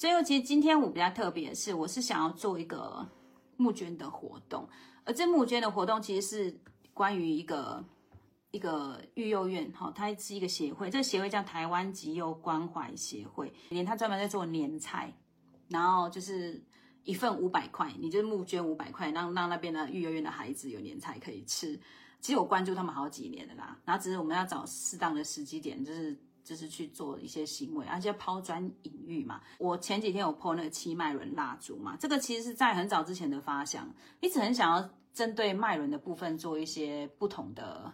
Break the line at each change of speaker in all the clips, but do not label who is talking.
最后，其实今天我比较特别的是，我是想要做一个募捐的活动，而这募捐的活动其实是关于一个一个育幼院，哈，它是一个协会，这个协会叫台湾急幼关怀协会，连它专门在做年菜，然后就是一份五百块，你就募捐五百块，让让那边的育幼院的孩子有年菜可以吃。其实我关注他们好几年了啦，然后只是我们要找适当的时机点，就是。就是去做一些行为，而且抛砖引玉嘛。我前几天有破那个七脉轮蜡烛嘛，这个其实是在很早之前的发想，一直很想要针对脉轮的部分做一些不同的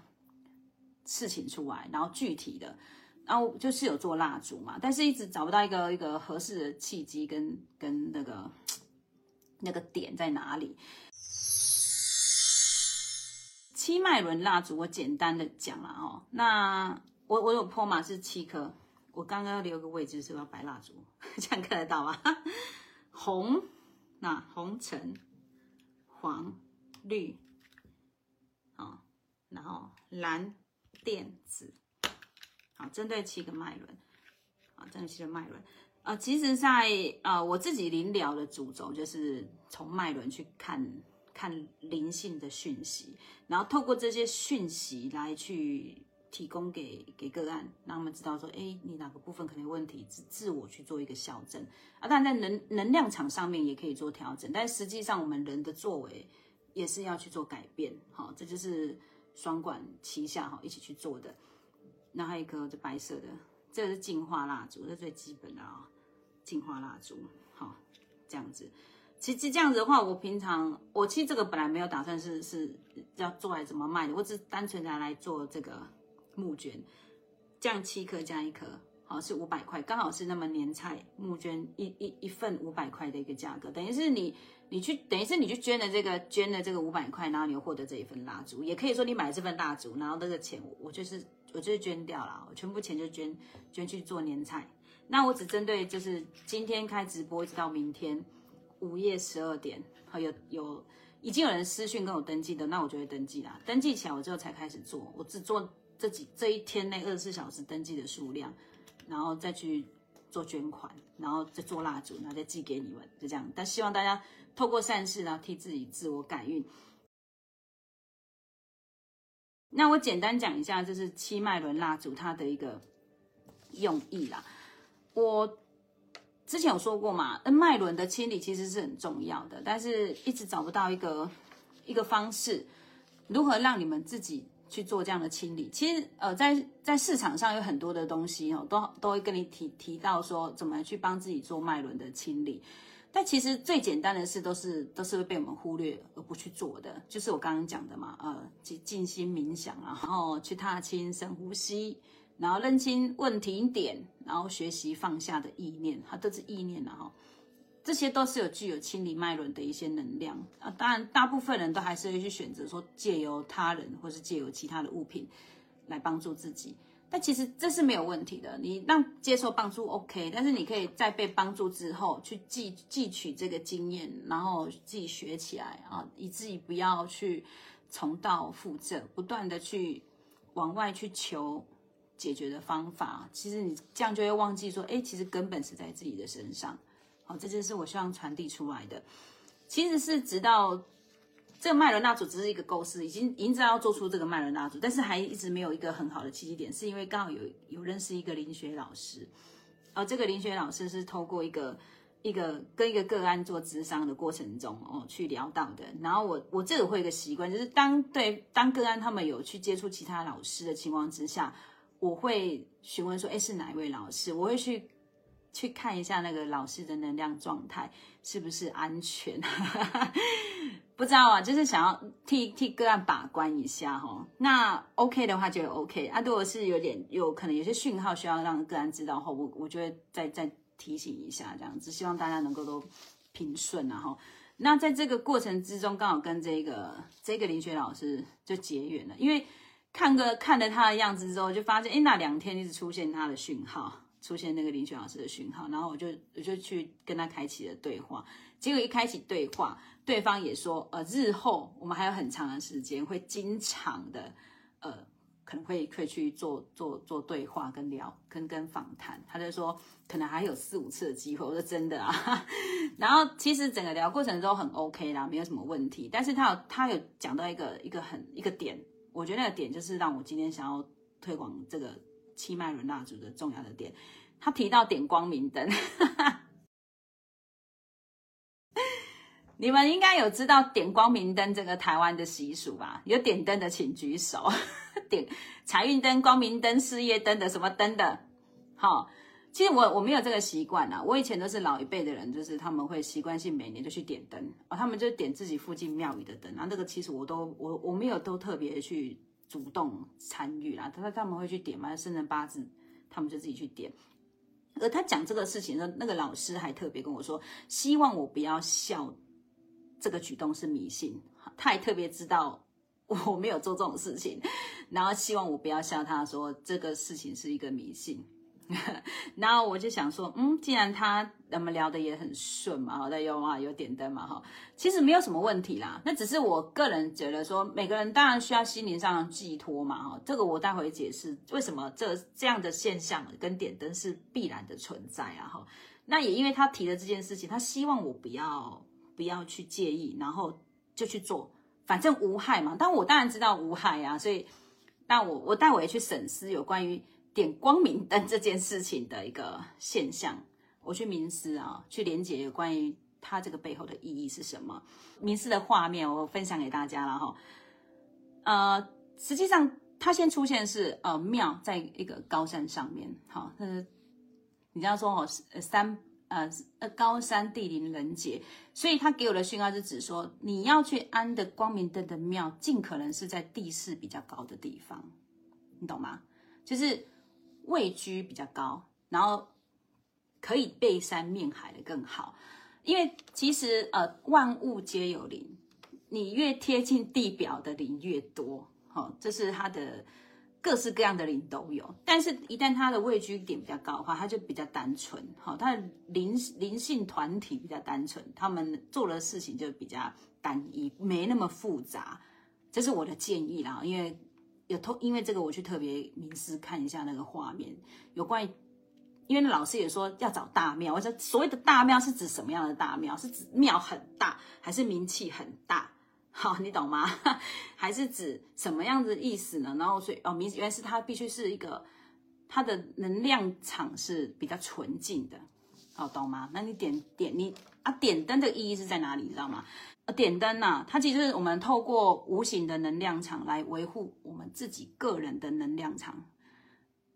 事情出来，然后具体的，然后就是有做蜡烛嘛，但是一直找不到一个一个合适的契机跟跟那个那个点在哪里。七脉轮蜡烛，我简单的讲了哦，那。我我有破码是七颗，我刚刚留个位置是要摆蜡烛，这样看得到吗？红，那红橙黄绿，好，然后蓝靛紫，好，针对七个脉轮，啊，针对七个脉轮，呃，其实，在呃我自己临疗的主轴就是从脉轮去看看灵性的讯息，然后透过这些讯息来去。提供给给个案，让他们知道说，哎，你哪个部分可能有问题，自自我去做一个校正啊。当然，在能能量场上面也可以做调整，但实际上我们人的作为也是要去做改变。好，这就是双管齐下，哈，一起去做的。那还有一颗这白色的，这个是净化蜡烛，这最基本的啊，净化蜡烛。好，这样子。其实这样子的话，我平常我其实这个本来没有打算是是要做来怎么卖的，我只单纯的来做这个。募捐，降七颗加一颗，好是五百块，刚好是那么年菜募捐一一一份五百块的一个价格，等于是你你去等于是你去捐的这个捐的这个五百块，然后你又获得这一份蜡烛，也可以说你买这份蜡烛，然后这个钱我就是我就是捐掉了，我全部钱就捐捐去做年菜。那我只针对就是今天开直播一直到明天午夜十二点，好有有已经有人私讯跟我登记的，那我就会登记啦，登记起来我之后才开始做，我只做。这几这一天内二十四小时登记的数量，然后再去做捐款，然后再做蜡烛，然后再寄给你们，就这样。但希望大家透过善事，然后替自己自我改运。那我简单讲一下，就是七脉轮蜡烛它的一个用意啦。我之前有说过嘛，脉轮的清理其实是很重要的，但是一直找不到一个一个方式，如何让你们自己。去做这样的清理，其实呃，在在市场上有很多的东西哦，都都会跟你提提到说怎么去帮自己做脉轮的清理，但其实最简单的事都是都是会被我们忽略而不去做的，就是我刚刚讲的嘛，呃，静静心冥想，然后去踏青深呼吸，然后认清问题点，然后学习放下的意念，它都是意念的哈。这些都是有具有清理脉轮的一些能量。啊，当然大部分人都还是会去选择说借由他人或是借由其他的物品来帮助自己，但其实这是没有问题的，你让接受帮助 OK，但是你可以在被帮助之后去记汲取这个经验，然后自己学起来啊，以自己不要去重蹈覆辙，不断的去往外去求解决的方法，其实你这样就会忘记说，哎，其实根本是在自己的身上。哦，这就是我希望传递出来的。其实是直到这个麦伦蜡烛只是一个构思，已经已经知道要做出这个麦伦蜡烛，但是还一直没有一个很好的契机点，是因为刚好有有认识一个林学老师，而这个林学老师是透过一个一个跟一个个案做咨商的过程中哦去聊到的。然后我我这个会一个习惯，就是当对当个案他们有去接触其他老师的情况之下，我会询问说，哎，是哪一位老师？我会去。去看一下那个老师的能量状态是不是安全，不知道啊，就是想要替替个案把关一下哈。那 OK 的话就 OK 啊，如果是有点有可能有些讯号需要让个案知道后，我我就会再再提醒一下这样子，希望大家能够都平顺啊后。那在这个过程之中，刚好跟这个这个林雪老师就结缘了，因为看个看了他的样子之后，就发现哎，那两天一直出现他的讯号。出现那个林雪老师的讯号，然后我就我就去跟他开启了对话，结果一开启对话，对方也说，呃，日后我们还有很长的时间会经常的，呃，可能会会去做做做对话跟聊跟跟访谈，他就说可能还有四五次的机会，我说真的啊，然后其实整个聊过程都很 OK 啦，没有什么问题，但是他有他有讲到一个一个很一个点，我觉得那个点就是让我今天想要推广这个七脉轮蜡烛的重要的点，他提到点光明灯。你们应该有知道点光明灯这个台湾的习俗吧？有点灯的请举手。点财运灯、光明灯、事业灯的什么灯的？好，其实我我没有这个习惯啊。我以前都是老一辈的人，就是他们会习惯性每年就去点灯哦，他们就点自己附近庙宇的灯。然后这个其实我都我我没有都特别去主动参与啦。他说他们会去点嘛，生辰八字他们就自己去点。而他讲这个事情的那个老师还特别跟我说，希望我不要笑。这个举动是迷信，他还特别知道我没有做这种事情，然后希望我不要笑他说这个事情是一个迷信。然后我就想说，嗯，既然他我们聊的也很顺嘛，好，那有啊有点灯嘛，哈，其实没有什么问题啦。那只是我个人觉得说，每个人当然需要心灵上的寄托嘛，哈，这个我待会解释为什么这这样的现象跟点灯是必然的存在啊，哈。那也因为他提的这件事情，他希望我不要。不要去介意，然后就去做，反正无害嘛。但我当然知道无害啊，所以那我我待会去审视有关于点光明灯这件事情的一个现象，我去冥思啊，去连接有关于它这个背后的意义是什么。冥思的画面我分享给大家了哈。呃，实际上它先出现是呃庙在一个高山上面，好，那你这样说哦，三。呃呃，高山地灵人杰，所以他给我的讯号是指说，你要去安的光明灯的庙，尽可能是在地势比较高的地方，你懂吗？就是位居比较高，然后可以背山面海的更好，因为其实呃万物皆有灵，你越贴近地表的灵越多，哈，这是它的。各式各样的灵都有，但是一旦它的位居点比较高的话，它就比较单纯，好，它的灵灵性团体比较单纯，他们做的事情就比较单一，没那么复杂，这是我的建议啦。因为有偷，因为这个我去特别冥思看一下那个画面，有关于，因为老师也说要找大庙，我说所谓的大庙是指什么样的大庙？是指庙很大，还是名气很大？好，你懂吗？还是指什么样的意思呢？然后所以哦，明原来是它必须是一个它的能量场是比较纯净的，好懂吗？那你点点你啊，点灯的意义是在哪里？你知道吗？呃，点灯呐，它其实是我们透过无形的能量场来维护我们自己个人的能量场。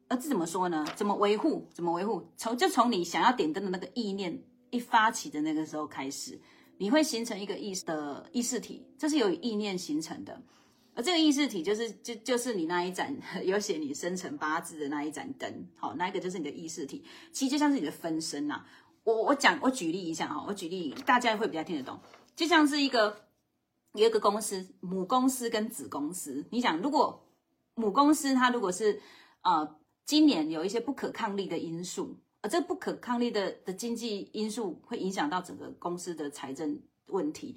呃，这怎么说呢？怎么维护？怎么维护？从就从你想要点灯的那个意念一发起的那个时候开始。你会形成一个意识的意识体，这是由意念形成的，而这个意识体就是就就是你那一盏 有写你生辰八字的那一盏灯，好，那一个就是你的意识体，其实就像是你的分身呐。我我讲我举例一下哈，我举例大家会比较听得懂，就像是一个有一个公司母公司跟子公司，你想如果母公司它如果是呃今年有一些不可抗力的因素。而这不可抗力的的经济因素会影响到整个公司的财政问题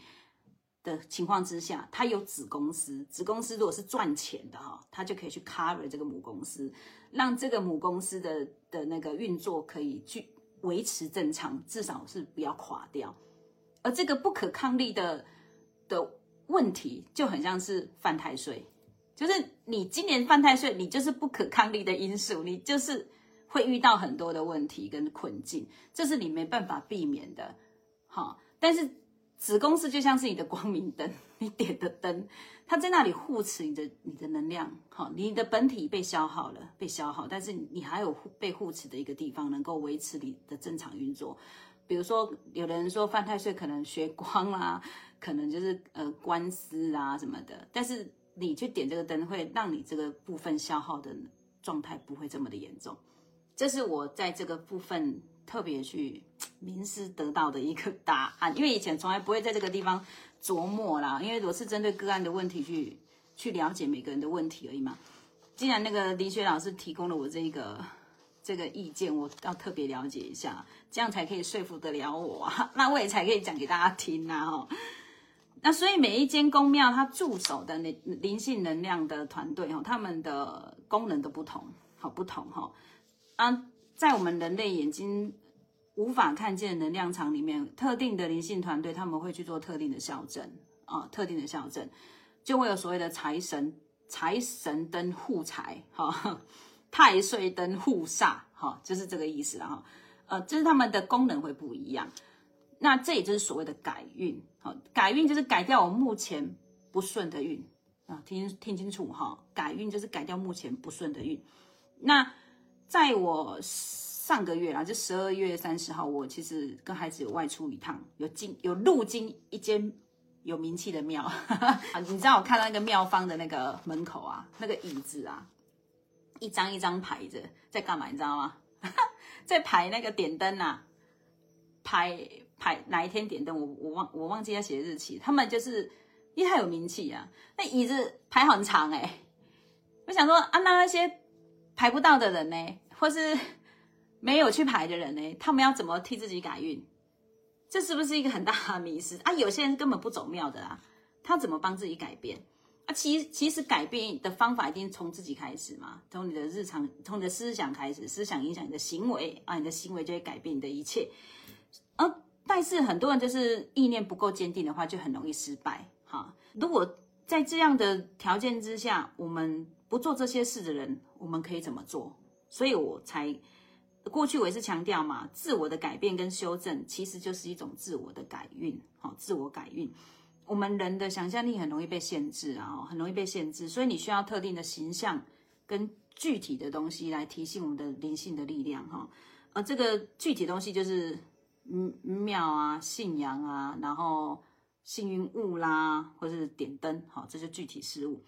的情况之下，它有子公司，子公司如果是赚钱的哈，它就可以去 cover 这个母公司，让这个母公司的的那个运作可以去维持正常，至少是不要垮掉。而这个不可抗力的的问题，就很像是犯太岁，就是你今年犯太岁，你就是不可抗力的因素，你就是。会遇到很多的问题跟困境，这是你没办法避免的，哈。但是子公司就像是你的光明灯，你点的灯，它在那里护持你的你的能量，哈。你的本体被消耗了，被消耗，但是你还有被护持的一个地方，能够维持你的正常运作。比如说，有的人说犯太岁可能学光啊，可能就是呃官司啊什么的，但是你去点这个灯，会让你这个部分消耗的状态不会这么的严重。这是我在这个部分特别去冥思得到的一个答案，因为以前从来不会在这个地方琢磨啦，因为我是针对个案的问题去去了解每个人的问题而已嘛。既然那个李雪老师提供了我这一个这个意见，我要特别了解一下，这样才可以说服得了我，那我也才可以讲给大家听呐哈。那所以每一间宫庙，它驻守的灵灵性能量的团队哈，他们的功能都不同，好不同哈。啊，在我们人类眼睛无法看见的能量场里面，特定的灵性团队他们会去做特定的校正啊，特定的校正就会有所谓的财神、财神灯护财哈，太岁灯护煞哈，就是这个意思了哈。呃，就是他们的功能会不一样。那这也就是所谓的改运，好，改运就是改掉我目前不顺的运啊，听听清楚哈，改运就是改掉目前不顺的运。那在我上个月啊，就十二月三十号，我其实跟孩子有外出一趟，有进有路经一间有名气的庙，你知道我看到那个庙方的那个门口啊，那个椅子啊，一张一张排着在干嘛？你知道吗？在排那个点灯啊，排。排哪一天点灯？我我忘我忘记要写日期。他们就是因为他有名气啊，那椅子排很长哎。我想说啊，那那些排不到的人呢，或是没有去排的人呢，他们要怎么替自己改运？这是不是一个很大的迷失啊？有些人根本不走庙的啊，他怎么帮自己改变啊？其其实改变的方法一定从自己开始嘛，从你的日常，从你的思想开始，思想影响你的行为啊，你的行为就会改变你的一切，啊。但是很多人就是意念不够坚定的话，就很容易失败。哈，如果在这样的条件之下，我们不做这些事的人，我们可以怎么做？所以我才过去我也是强调嘛，自我的改变跟修正其实就是一种自我的改运。好，自我改运，我们人的想象力很容易被限制啊，很容易被限制，所以你需要特定的形象跟具体的东西来提醒我们的灵性的力量。哈，呃，这个具体东西就是。嗯，庙啊，信仰啊，然后幸运物啦，或者是点灯，好，这些具体事物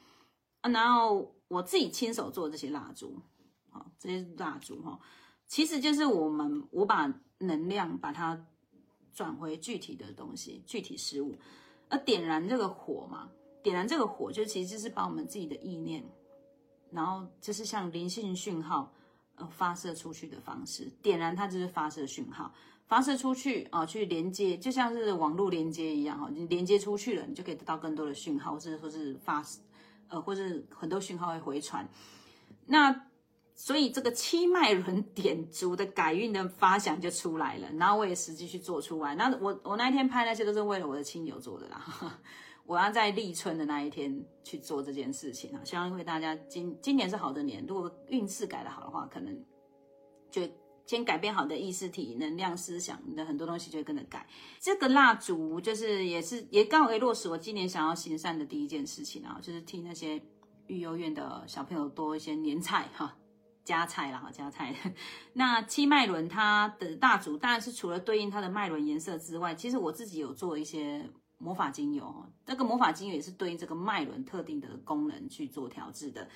啊。然后我自己亲手做这些蜡烛，好，这些蜡烛哈，其实就是我们我把能量把它转回具体的东西，具体事物，而点燃这个火嘛，点燃这个火就其实是把我们自己的意念，然后就是像灵性讯号呃发射出去的方式，点燃它就是发射讯号。发射出去啊，去连接，就像是网络连接一样哈，你连接出去了，你就可以得到更多的讯号，或者说是发，呃，或者很多讯号会回传。那所以这个七脉轮点烛的改运的发想就出来了，然后我也实际去做出来。那我我那一天拍那些都是为了我的亲友做的啦，我要在立春的那一天去做这件事情啊，希望为大家今今年是好的年，如果运势改得好的话，可能就。先改变好的意识体、能量、思想，你的很多东西就会跟着改。这个蜡烛就是也是也刚好可以落实我今年想要行善的第一件事情啊，就是替那些育幼院的小朋友多一些年菜哈，加菜了哈，加菜。那七脉轮它的大主当然是除了对应它的脉轮颜色之外，其实我自己有做一些魔法精油，这个魔法精油也是对应这个脉轮特定的功能去做调制的。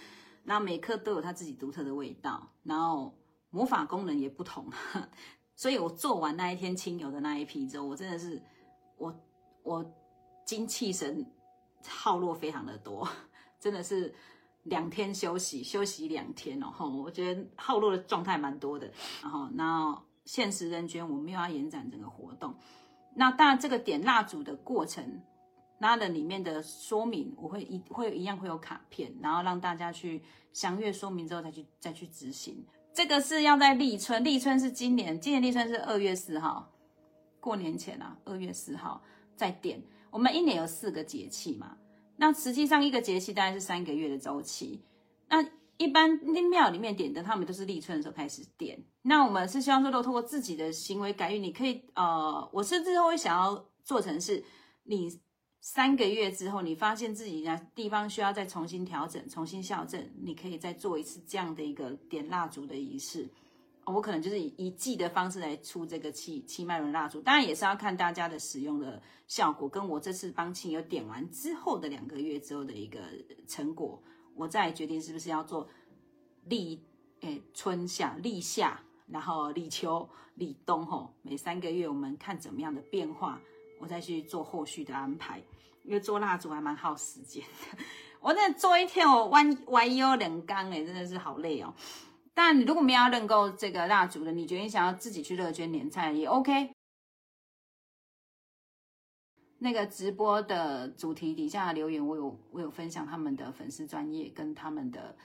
那每颗都有它自己独特的味道，然后。魔法功能也不同，所以我做完那一天清油的那一批之后，我真的是我我精气神耗落非常的多，真的是两天休息休息两天哦，我觉得耗落的状态蛮多的。然后那限时人捐，我们又要延展整个活动。那当然这个点蜡烛的过程，那的里面的说明，我会一会一样会有卡片，然后让大家去详阅说明之后再去再去执行。这个是要在立春，立春是今年，今年立春是二月四号，过年前啊，二月四号再点。我们一年有四个节气嘛，那实际上一个节气大概是三个月的周期。那一般庙里面点灯，他们都是立春的时候开始点。那我们是希望说，都通过自己的行为改运，你可以呃，我甚至会想要做成是你。三个月之后，你发现自己的地方需要再重新调整、重新校正，你可以再做一次这样的一个点蜡烛的仪式。我可能就是以一季的方式来出这个七七脉轮蜡烛，当然也是要看大家的使用的效果，跟我这次帮亲友点完之后的两个月之后的一个成果，我再决定是不是要做立诶春夏、立夏，然后立秋、立冬吼，每三个月我们看怎么样的变化。我再去做后续的安排，因为做蜡烛还蛮耗时间的。我那做一天，我弯弯腰两缸诶，真的是好累哦。但你如果没有认购这个蜡烛的，你决定想要自己去乐捐年菜也 OK。那个直播的主题底下留言，我有我有分享他们的粉丝专业跟他们的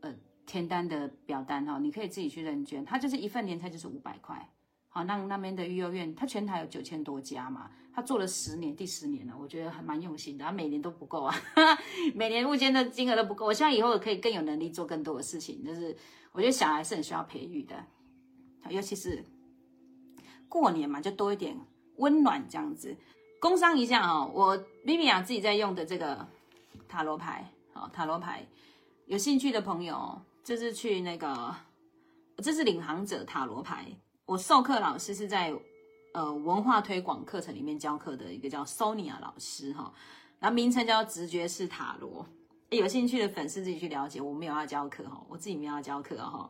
呃填单的表单哈，你可以自己去认捐，它就是一份年菜就是五百块。好，那那边的育幼院，它全台有九千多家嘛，他做了十年，第十年了，我觉得还蛮用心的，他每年都不够啊，每年物捐的金额都不够，我希望以后可以更有能力做更多的事情，就是我觉得小孩是很需要培育的，尤其是过年嘛，就多一点温暖这样子。工商一下哦，我 Vivi 啊自己在用的这个塔罗牌，好塔罗牌，有兴趣的朋友，这是去那个，这是领航者塔罗牌。我授课老师是在呃文化推广课程里面教课的一个叫 Sonia 老师哈，然后名称叫直觉式塔罗，有兴趣的粉丝自己去了解，我没有要教课哈，我自己没有要教课哈。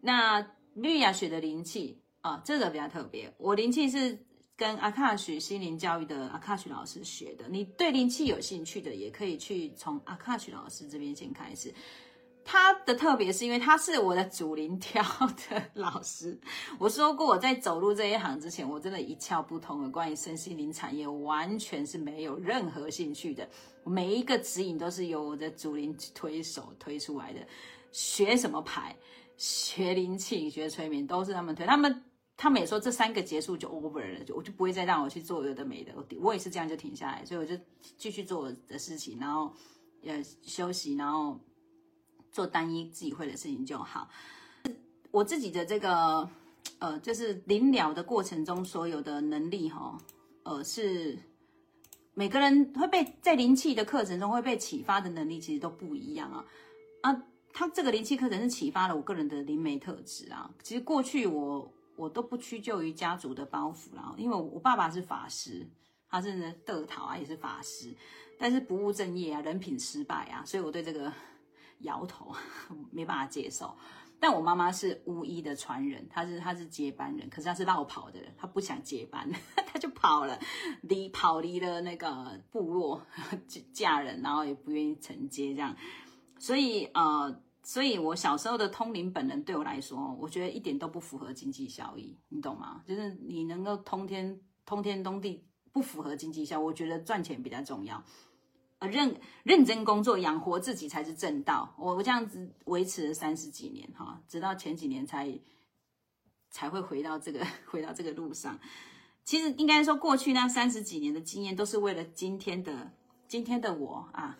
那绿雅学的灵气啊，这个比较特别，我灵气是跟阿卡许心灵教育的阿卡许老师学的，你对灵气有兴趣的，也可以去从阿卡许老师这边先开始。他的特别是因为他是我的主灵挑的老师。我说过，我在走入这一行之前，我真的一窍不通的关于身心灵产业，完全是没有任何兴趣的。每一个指引都是由我的主灵推手推出来的。学什么牌，学灵气，学催眠，都是他们推。他们他们也说这三个结束就 over 了，就我就不会再让我去做有的没的。我我也是这样就停下来，所以我就继续做我的事情，然后呃休息，然后。做单一自己会的事情就好。我自己的这个呃，就是临了的过程中所有的能力哈，呃，是每个人会被在灵气的课程中会被启发的能力其实都不一样啊啊！他这个灵气课程是启发了我个人的灵媒特质啊。其实过去我我都不屈就于家族的包袱啦，因为我爸爸是法师，他是德陶啊，也是法师，但是不务正业啊，人品失败啊，所以我对这个。摇头，没办法接受。但我妈妈是巫医的传人，她是她是接班人，可是她是绕跑的人，她不想接班，她就跑了，离跑离了那个部落 嫁人，然后也不愿意承接这样。所以呃，所以我小时候的通灵本能对我来说，我觉得一点都不符合经济效益，你懂吗？就是你能够通天通天通地，不符合经济效益，我觉得赚钱比较重要。呃，认认真工作养活自己才是正道。我我这样子维持了三十几年哈，直到前几年才才会回到这个 回到这个路上。其实应该说，过去那三十几年的经验，都是为了今天的今天的我啊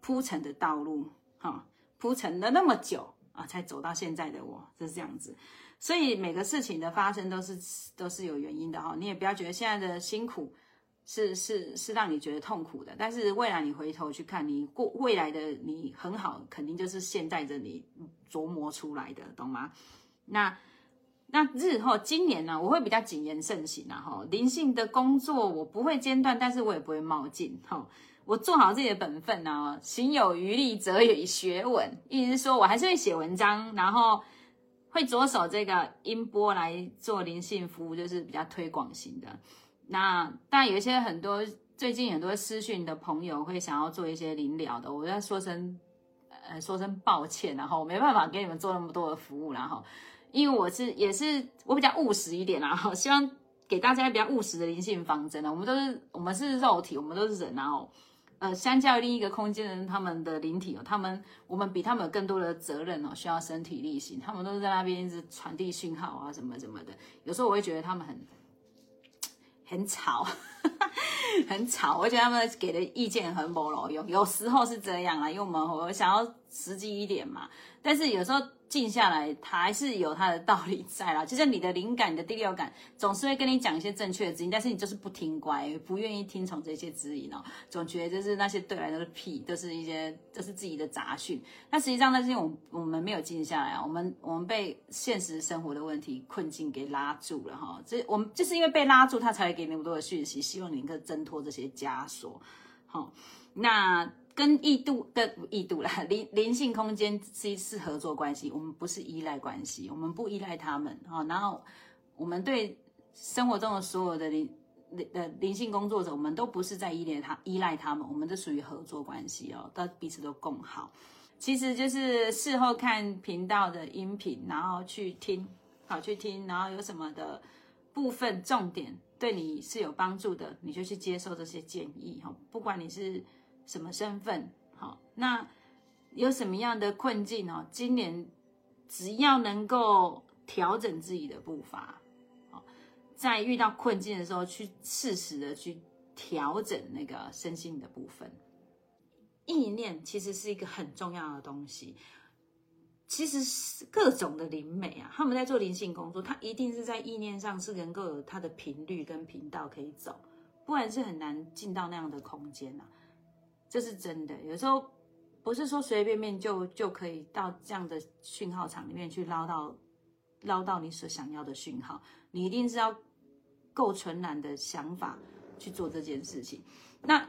铺成的道路哈，铺成了那么久啊，才走到现在的我就是这样子。所以每个事情的发生都是都是有原因的哈，你也不要觉得现在的辛苦。是是是让你觉得痛苦的，但是未来你回头去看，你过未来的你很好，肯定就是现在的你琢磨出来的，懂吗？那那日后今年呢，我会比较谨言慎行啊，哈，灵性的工作我不会间断，但是我也不会冒进，哈，我做好自己的本分呢，行有余力则以学文，意思是说我还是会写文章，然后会着手这个音波来做灵性服务，就是比较推广型的。那但有一些很多最近很多私讯的朋友会想要做一些临了的，我要说声呃说声抱歉，然后我没办法给你们做那么多的服务，然后因为我是也是我比较务实一点，然后希望给大家比较务实的灵性方针呢。我们都是我们是肉体，我们都是人，然后呃相较于另一个空间的人，他们的灵体哦，他们我们比他们有更多的责任哦，需要身体力行，他们都是在那边一直传递讯号啊什么什么的，有时候我会觉得他们很。很吵，很吵，我觉得他们给的意见很不牢用，有时候是这样啊，因为我们我想要实际一点嘛，但是有时候。静下来，它还是有它的道理在啦。就像你的灵感、你的第六感，总是会跟你讲一些正确的指引，但是你就是不听乖，不愿意听从这些指引哦。总觉得就是那些对来都是屁，都是一些都是自己的杂讯。那实际上那是因为我我们没有静下来啊，我们我们被现实生活的问题困境给拉住了哈。这我们就是因为被拉住，他才会给那么多的讯息，希望你能够挣脱这些枷锁。好，那。跟异度的异度啦，灵灵性空间是是合作关系，我们不是依赖关系，我们不依赖他们哈。然后我们对生活中的所有的灵灵的灵性工作者，我们都不是在依赖他依赖他们，我们都属于合作关系哦，都彼此都共好。其实就是事后看频道的音频，然后去听，好去听，然后有什么的部分重点对你是有帮助的，你就去接受这些建议哈。不管你是什么身份，好，那有什么样的困境哦？今年只要能够调整自己的步伐，好，在遇到困境的时候，去适时的去调整那个身心的部分。意念其实是一个很重要的东西。其实是各种的灵美啊，他们在做灵性工作，他一定是在意念上是能够有它的频率跟频道可以走，不然是很难进到那样的空间呐。这是真的，有时候不是说随随便便就就可以到这样的讯号场里面去捞到捞到你所想要的讯号，你一定是要够纯然的想法去做这件事情。那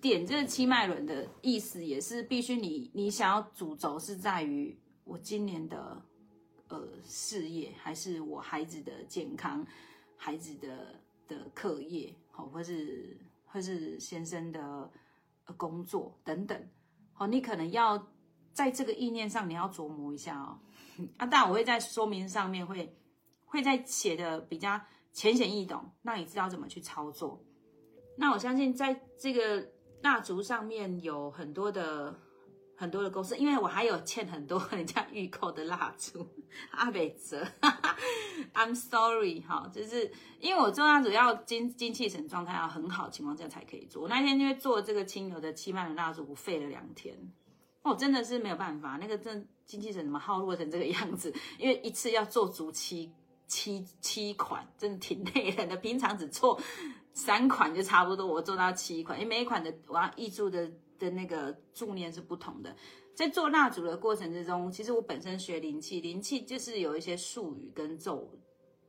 点这个七脉轮的意思，也是必须你你想要主轴是在于。我今年的呃事业，还是我孩子的健康，孩子的的课业，好，或是或是先生的工作等等，好，你可能要在这个意念上，你要琢磨一下哦。啊，但我会在说明上面会会在写的比较浅显易懂，让你知道怎么去操作。那我相信在这个蜡烛上面有很多的。很多的公司，因为我还有欠很多人家预购的蜡烛，阿北泽，I'm sorry，哈，就是因为我做蜡烛要精精气神状态要很好情况下才可以做。我那天因为做这个清油的七万的蜡烛，我废了两天，哦，真的是没有办法，那个真精气神怎么耗落成这个样子？因为一次要做足七七七款，真的挺累人的。平常只做三款就差不多，我做到七款，因为每一款的我要预铸的。的那个助念是不同的，在做蜡烛的过程之中，其实我本身学灵气，灵气就是有一些术语跟咒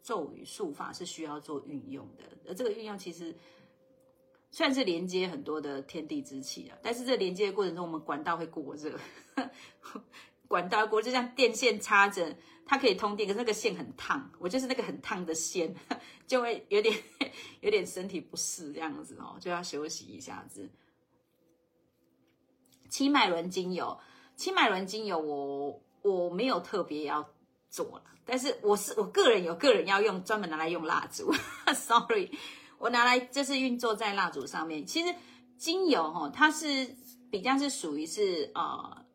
咒语术法是需要做运用的，而这个运用其实算是连接很多的天地之气啊，但是这连接的过程中，我们管道会过热，管道过就像电线插着，它可以通电，可是那个线很烫，我就是那个很烫的线，就会有点 有点身体不适这样子哦，就要休息一下子。七脉轮精油，七脉轮精油，我我没有特别要做了，但是我是我个人有个人要用，专门拿来用蜡烛。Sorry，我拿来就是运作在蜡烛上面。其实精油哈，它是比较是属于是呃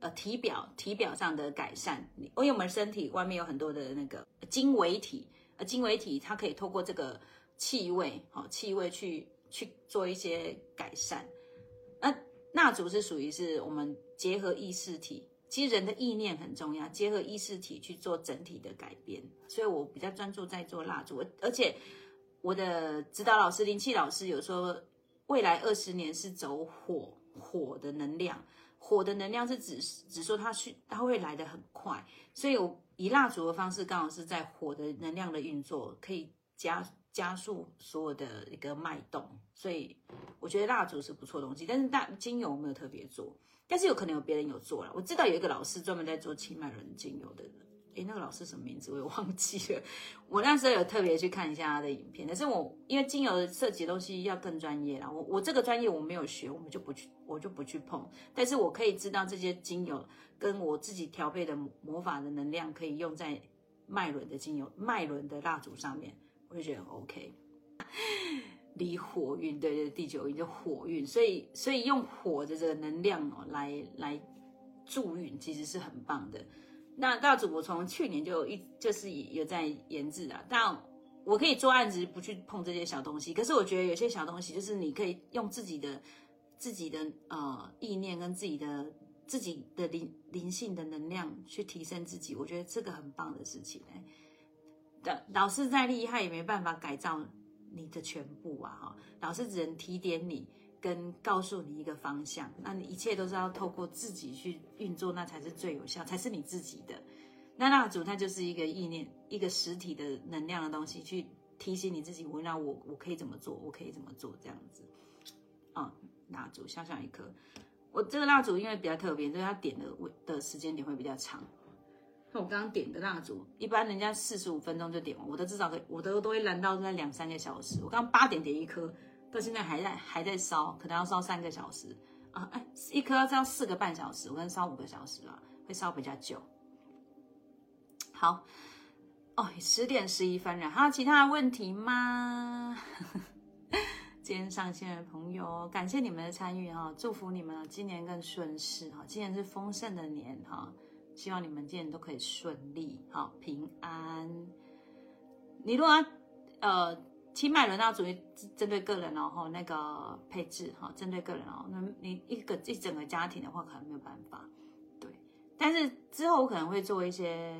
呃体表体表上的改善。因为我们身体外面有很多的那个精微体，呃精微体它可以透过这个气味，好气味去去做一些改善。蜡烛是属于是我们结合意识体，其实人的意念很重要，结合意识体去做整体的改变。所以我比较专注在做蜡烛，而且我的指导老师灵气老师有说，未来二十年是走火火的能量，火的能量是指只说它去它会来的很快，所以我以蜡烛的方式刚好是在火的能量的运作，可以加。加速所有的一个脉动，所以我觉得蜡烛是不错东西。但是大精油没有特别做，但是有可能有别人有做了。我知道有一个老师专门在做清脉轮精油的，诶，那个老师什么名字我也忘记了。我那时候有特别去看一下他的影片，但是我因为精油设计的东西要更专业啦，我我这个专业我没有学，我们就不去，我就不去碰。但是我可以知道这些精油跟我自己调配的魔法的能量可以用在脉轮的精油、脉轮的蜡烛上面。我就觉得很 OK，离火运对对，第九运就火运，所以所以用火的这个能量哦来来助运，其实是很棒的。那大主我从去年就一就是有在研制啊，但我可以做案子不去碰这些小东西，可是我觉得有些小东西就是你可以用自己的自己的呃意念跟自己的自己的灵灵性的能量去提升自己，我觉得这个很棒的事情哎。老师再厉害也没办法改造你的全部啊！哈，老师只能提点你，跟告诉你一个方向。那你一切都是要透过自己去运作，那才是最有效，才是你自己的。那蜡烛它就是一个意念，一个实体的能量的东西，去提醒你自己，我那我我可以怎么做，我可以怎么做这样子。啊，蜡烛小小一颗，我这个蜡烛因为比较特别，所以它点的的时间点会比较长。我刚刚点的蜡烛，一般人家四十五分钟就点完，我的至少可以，我的都会燃到那两三个小时。我刚八点点一颗，到现在还在还在烧，可能要烧三个小时啊！哎，一颗要烧四个半小时，我跟烧五个小时了，会烧比较久。好，哦，十点十一分了，还有其他的问题吗？今天上线的朋友，感谢你们的参与哈，祝福你们今年更顺势哈，今年是丰盛的年哈，希望你们今年都可以顺利好平安。你如果呃七脉轮要主义针对个人哦，哈那个配置哈，针对个人哦，那你一个一整个家庭的话，可能没有办法，对。但是之后我可能会做一些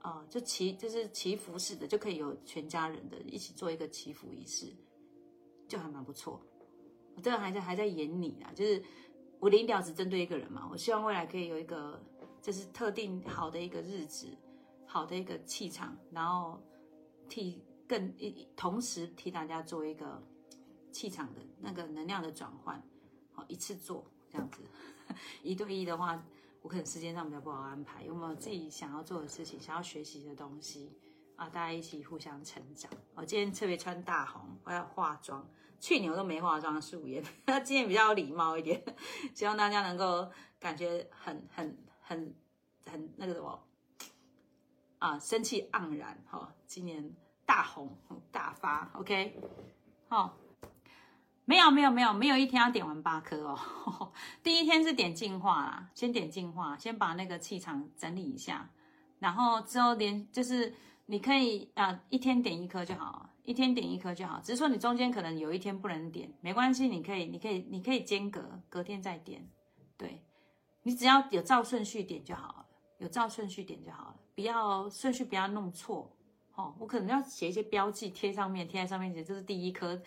啊，就祈就是祈福式的，就可以有全家人的一起做一个祈福仪式。就还蛮不错，我这个还在还在演你啊，就是我临了只针对一个人嘛，我希望未来可以有一个就是特定好的一个日子，好的一个气场，然后替更一同时替大家做一个气场的那个能量的转换，好一次做这样子，一对一的话，我可能时间上比较不好安排，有没有自己想要做的事情，想要学习的东西？啊，大家一起互相成长。我今天特别穿大红，我要化妆。去年我都没化妆，素颜。今天比较礼貌一点，希望大家能够感觉很、很、很、很那个什么啊，生气盎然哈。今年大红大发，OK。好，没有没有没有没有一天要点完八颗哦。第一天是点净化啦，先点净化，先把那个气场整理一下，然后之后连就是。你可以啊，一天点一颗就好，一天点一颗就好。只是说你中间可能有一天不能点，没关系，你可以，你可以，你可以间隔，隔天再点。对，你只要有照顺序点就好了，有照顺序点就好了，不要顺序不要弄错。哦，我可能要写一些标记贴上面，贴在上面写这是第一颗，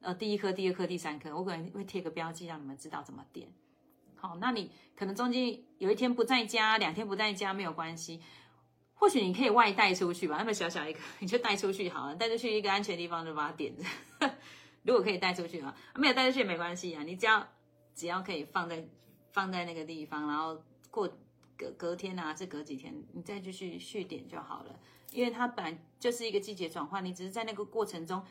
呃，第一颗、第二颗、第三颗，我可能会贴个标记，让你们知道怎么点。好，那你可能中间有一天不在家，两天不在家没有关系。或许你可以外带出去吧，那么小小一个，你就带出去好了，带出去一个安全地方就把它点着。如果可以带出去啊，没有带出去也没关系啊，你只要只要可以放在放在那个地方，然后过隔隔天啊，是隔几天，你再继续续点就好了。因为它本来就是一个季节转换，你只是在那个过程中，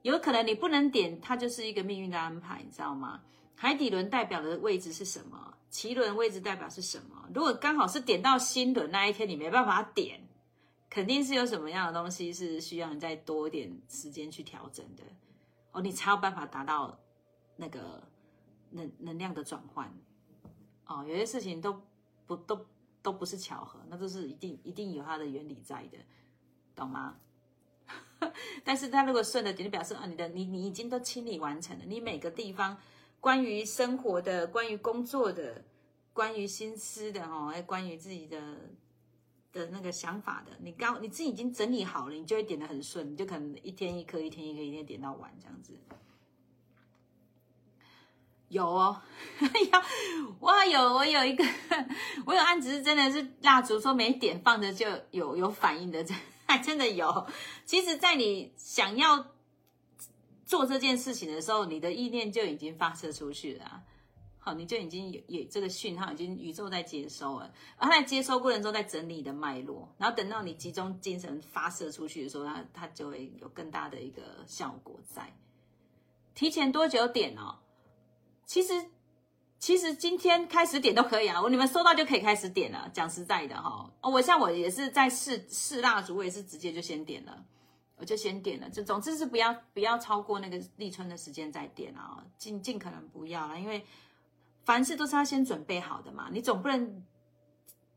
有可能你不能点，它就是一个命运的安排，你知道吗？海底轮代表的位置是什么？脐轮位置代表是什么？如果刚好是点到心轮那一天，你没办法点，肯定是有什么样的东西是需要你再多一点时间去调整的哦，你才有办法达到那个能能量的转换哦。有些事情都不都都不是巧合，那都是一定一定有它的原理在的，懂吗？但是它如果顺的点，就表示啊，你的你你已经都清理完成了，你每个地方。关于生活的，关于工作的，关于心思的，哈，还关于自己的的那个想法的，你刚你自己已经整理好了，你就会点的很顺，你就可能一天一颗，一天一颗，一天点到晚这样子。有哦，哇，有我有一个，我有案子是真的是蜡烛说没点放着就有有反应的，真真的有。其实，在你想要。做这件事情的时候，你的意念就已经发射出去了，好，你就已经有有这个讯号，已经宇宙在接收了，而在接收过程中在整理的脉络，然后等到你集中精神发射出去的时候，它它就会有更大的一个效果在。提前多久点哦？其实其实今天开始点都可以啊，我你们收到就可以开始点了。讲实在的哈，哦，我像我也是在试试蜡烛，我也是直接就先点了。我就先点了，就总之是不要不要超过那个立春的时间再点啊，尽尽可能不要了，因为凡事都是要先准备好的嘛，你总不能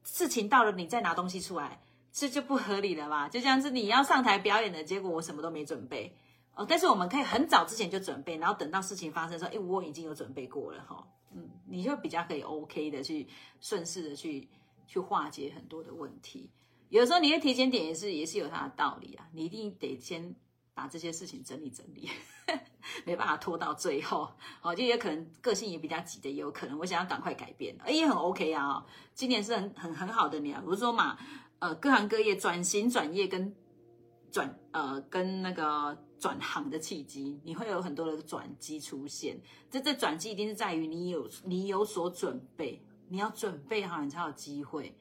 事情到了你再拿东西出来，这就不合理了吧？就像是你要上台表演的结果，我什么都没准备哦，但是我们可以很早之前就准备，然后等到事情发生的时候，哎，我已经有准备过了哈，嗯，你就比较可以 OK 的去顺势的去去化解很多的问题。有时候你的提前点也是也是有它的道理啊，你一定得先把这些事情整理整理，没办法拖到最后。哦，就也可能个性也比较急的，也有可能我想要赶快改变，哎，也很 OK 啊。今年是很很很好的年，我是说嘛，呃，各行各业转型转业跟转呃跟那个转行的契机，你会有很多的转机出现。这这转机一定是在于你有你有所准备，你要准备好，你才有机会。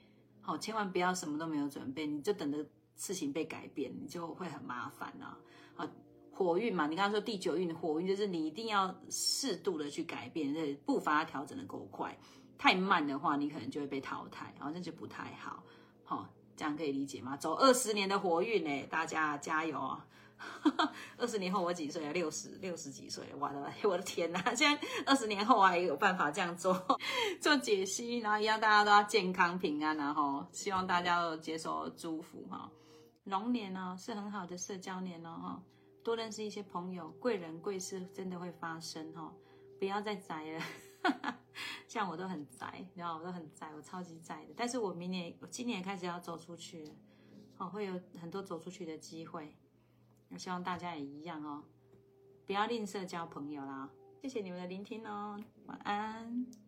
哦，千万不要什么都没有准备，你就等着事情被改变，你就会很麻烦啊！啊，火运嘛，你刚刚说第九运的火运，就是你一定要适度的去改变，这步伐调整的够快，太慢的话，你可能就会被淘汰，然后那就不太好。好，这样可以理解吗？走二十年的活运呢，大家加油啊！二十年后我几岁啊？六十六十几岁？我的 我的天哪！现在二十年后还有办法这样做 做解析，然后一样大家都要健康平安，然后希望大家都接受祝福哈。龙年呢是很好的社交年哦哈，多认识一些朋友，贵人贵事真的会发生哈。不要再宅了，像我都很宅，你知道我都很宅，我超级宅的。但是我明年我今年开始要走出去，好会有很多走出去的机会。我希望大家也一样哦，不要吝啬交朋友啦。谢谢你们的聆听哦，晚安。